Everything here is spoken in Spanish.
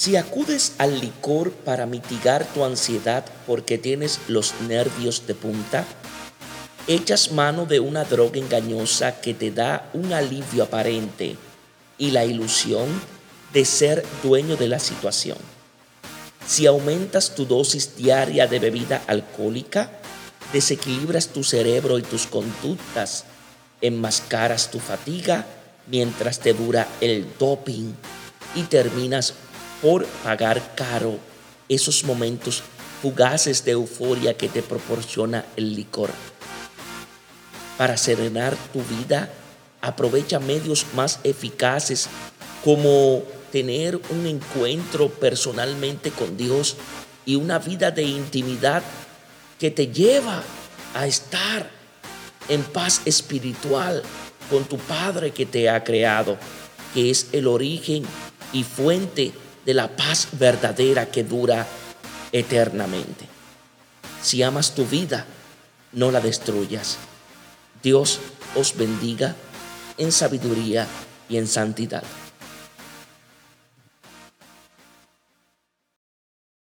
Si acudes al licor para mitigar tu ansiedad porque tienes los nervios de punta, echas mano de una droga engañosa que te da un alivio aparente y la ilusión de ser dueño de la situación. Si aumentas tu dosis diaria de bebida alcohólica, desequilibras tu cerebro y tus conductas, enmascaras tu fatiga mientras te dura el doping y terminas por pagar caro esos momentos fugaces de euforia que te proporciona el licor. Para serenar tu vida, aprovecha medios más eficaces como tener un encuentro personalmente con Dios y una vida de intimidad que te lleva a estar en paz espiritual con tu Padre que te ha creado, que es el origen y fuente de la paz verdadera que dura eternamente. Si amas tu vida, no la destruyas. Dios os bendiga en sabiduría y en santidad.